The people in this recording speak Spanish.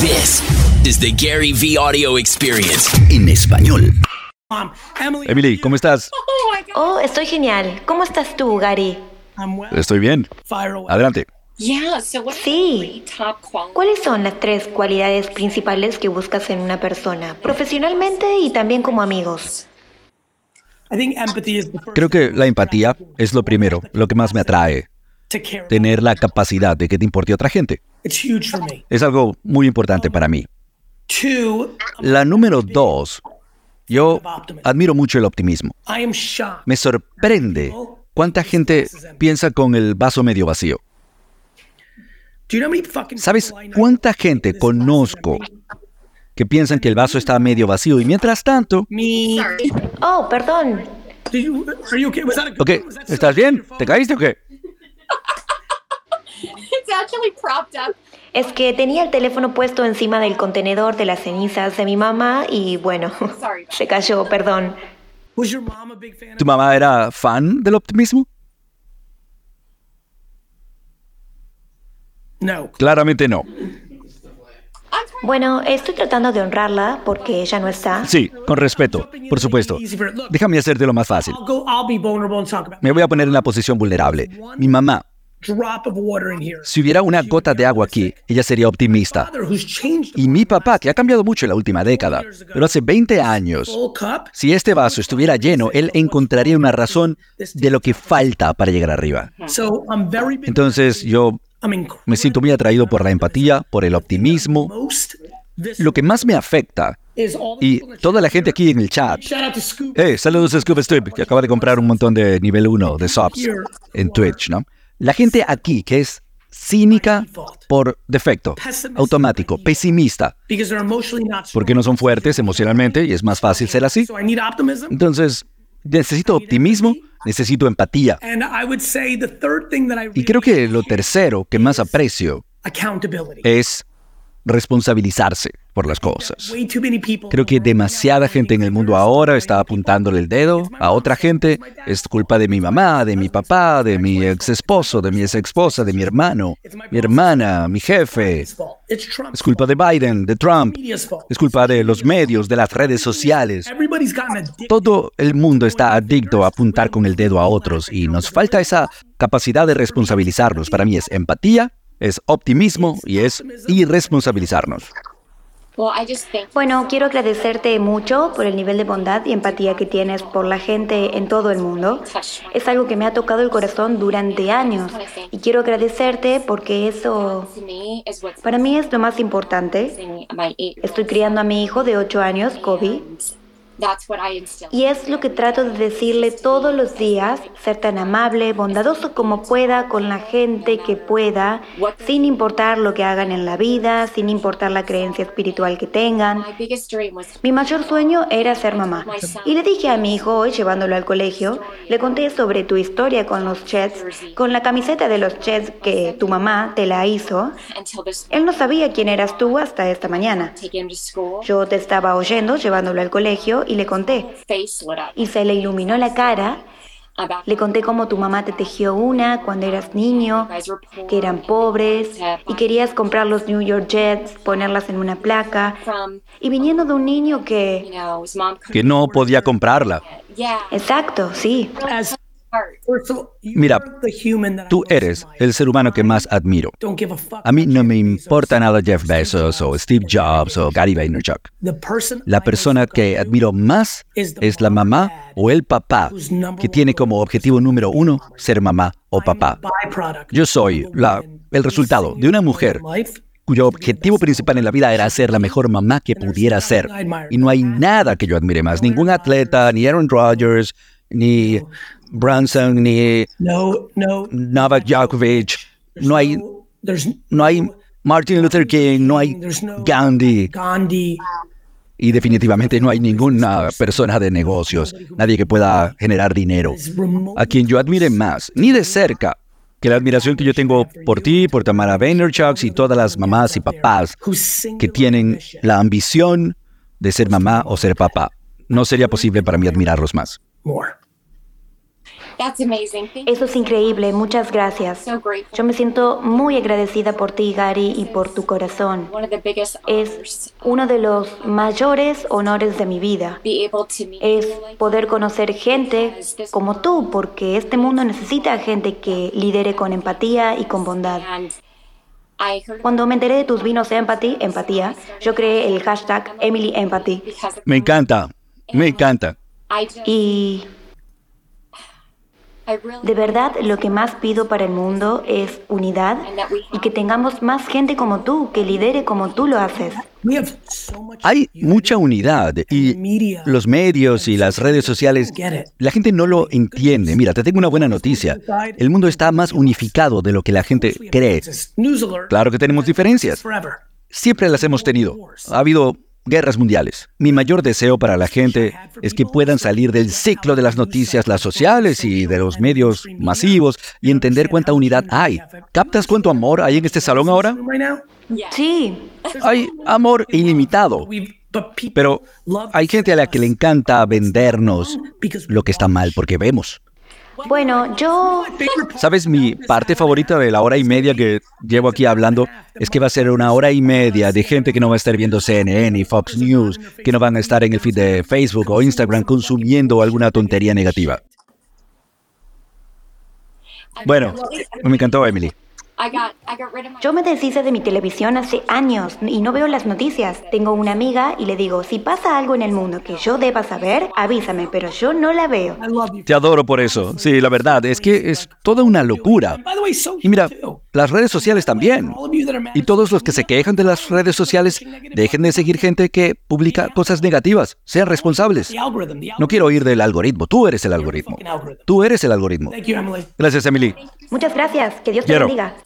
This is the Gary V Audio Experience en español. Emily, ¿cómo estás? Oh, estoy genial. ¿Cómo estás tú, Gary? Estoy bien. Adelante. Sí. ¿Cuáles son las tres cualidades principales que buscas en una persona, profesionalmente y también como amigos? Creo que la empatía es lo primero, lo que más me atrae. Tener la capacidad de que te importe otra gente. Es algo muy importante para mí. La número dos, yo admiro mucho el optimismo. Me sorprende cuánta gente piensa con el vaso medio vacío. ¿Sabes cuánta gente conozco que piensan que el vaso está medio vacío y mientras tanto... Oh, perdón. Ok, ¿estás bien? ¿Te caíste o qué? Es que tenía el teléfono puesto encima del contenedor de las cenizas de mi mamá y bueno, se cayó, perdón. ¿Tu mamá era fan del optimismo? No. Claramente no. Bueno, estoy tratando de honrarla porque ella no está. Sí, con respeto, por supuesto. Déjame hacerte lo más fácil. Me voy a poner en la posición vulnerable. Mi mamá si hubiera una gota de agua aquí, ella sería optimista. Y mi papá, que ha cambiado mucho en la última década, pero hace 20 años, si este vaso estuviera lleno, él encontraría una razón de lo que falta para llegar arriba. Entonces yo me siento muy atraído por la empatía, por el optimismo. Lo que más me afecta y toda la gente aquí en el chat. Hey, saludos a Scuba Strip, que acaba de comprar un montón de nivel 1 de subs en Twitch, ¿no? La gente aquí que es cínica por defecto, automático, pesimista, porque no son fuertes emocionalmente y es más fácil ser así. Entonces, necesito optimismo, necesito empatía. Y creo que lo tercero que más aprecio es responsabilizarse por las cosas. Creo que demasiada gente en el mundo ahora está apuntándole el dedo a otra gente. Es culpa de mi mamá, de mi papá, de mi ex esposo, de mi ex esposa, de mi hermano, mi hermana, mi jefe. Es culpa de Biden, de Trump. Es culpa de los medios, de las redes sociales. Todo el mundo está adicto a apuntar con el dedo a otros y nos falta esa capacidad de responsabilizarnos. Para mí es empatía es optimismo y es irresponsabilizarnos. Bueno, quiero agradecerte mucho por el nivel de bondad y empatía que tienes por la gente en todo el mundo. Es algo que me ha tocado el corazón durante años y quiero agradecerte porque eso para mí es lo más importante. Estoy criando a mi hijo de 8 años, Kobe. Y es lo que trato de decirle todos los días, ser tan amable, bondadoso como pueda con la gente que pueda, sin importar lo que hagan en la vida, sin importar la creencia espiritual que tengan. Mi mayor sueño era ser mamá. Y le dije a mi hijo hoy, llevándolo al colegio, le conté sobre tu historia con los Chets, con la camiseta de los Chets que tu mamá te la hizo. Él no sabía quién eras tú hasta esta mañana. Yo te estaba oyendo, llevándolo al colegio, y le conté. Y se le iluminó la cara. Le conté cómo tu mamá te tejió una cuando eras niño, que eran pobres y querías comprar los New York Jets, ponerlas en una placa. Y viniendo de un niño que... Que no podía comprarla. Exacto, sí. Mira, tú eres el ser humano que más admiro. A mí no me importa nada Jeff Bezos o Steve Jobs o Gary Vaynerchuk. La persona que admiro más es la mamá o el papá que tiene como objetivo número uno ser mamá o papá. Yo soy la, el resultado de una mujer cuyo objetivo principal en la vida era ser la mejor mamá que pudiera ser. Y no hay nada que yo admire más, ningún atleta, ni Aaron Rodgers, ni Branson, ni Novak Djokovic, no hay, no hay Martin Luther King, no hay Gandhi. Y definitivamente no hay ninguna persona de negocios, nadie que pueda generar dinero, a quien yo admire más, ni de cerca, que la admiración que yo tengo por ti, por Tamara Vaynerchuk y todas las mamás y papás que tienen la ambición de ser mamá o ser papá. No sería posible para mí admirarlos más. Eso es increíble, muchas gracias. Yo me siento muy agradecida por ti, Gary, y por tu corazón. Es uno de los mayores honores de mi vida. Es poder conocer gente como tú, porque este mundo necesita gente que lidere con empatía y con bondad. Cuando me enteré de tus vinos de empatía, empatía, yo creé el hashtag Emily Empathy. Me encanta, me encanta. Y de verdad, lo que más pido para el mundo es unidad y que tengamos más gente como tú, que lidere como tú lo haces. Hay mucha unidad y los medios y las redes sociales, la gente no lo entiende. Mira, te tengo una buena noticia. El mundo está más unificado de lo que la gente cree. Claro que tenemos diferencias. Siempre las hemos tenido. Ha habido guerras mundiales. Mi mayor deseo para la gente es que puedan salir del ciclo de las noticias, las sociales y de los medios masivos y entender cuánta unidad hay. ¿Captas cuánto amor hay en este salón ahora? Sí. Hay amor ilimitado. Pero hay gente a la que le encanta vendernos lo que está mal porque vemos. Bueno, yo... ¿Sabes? Mi parte favorita de la hora y media que llevo aquí hablando es que va a ser una hora y media de gente que no va a estar viendo CNN y Fox News, que no van a estar en el feed de Facebook o Instagram consumiendo alguna tontería negativa. Bueno, me encantó, Emily. Yo me deshice de mi televisión hace años y no veo las noticias. Tengo una amiga y le digo, si pasa algo en el mundo que yo deba saber, avísame, pero yo no la veo. Te adoro por eso. Sí, la verdad es que es toda una locura. Y mira, las redes sociales también. Y todos los que se quejan de las redes sociales, dejen de seguir gente que publica cosas negativas. Sean responsables. No quiero oír del algoritmo. Tú eres el algoritmo. Tú eres el algoritmo. Gracias, Emily. Muchas gracias. Que Dios te bendiga.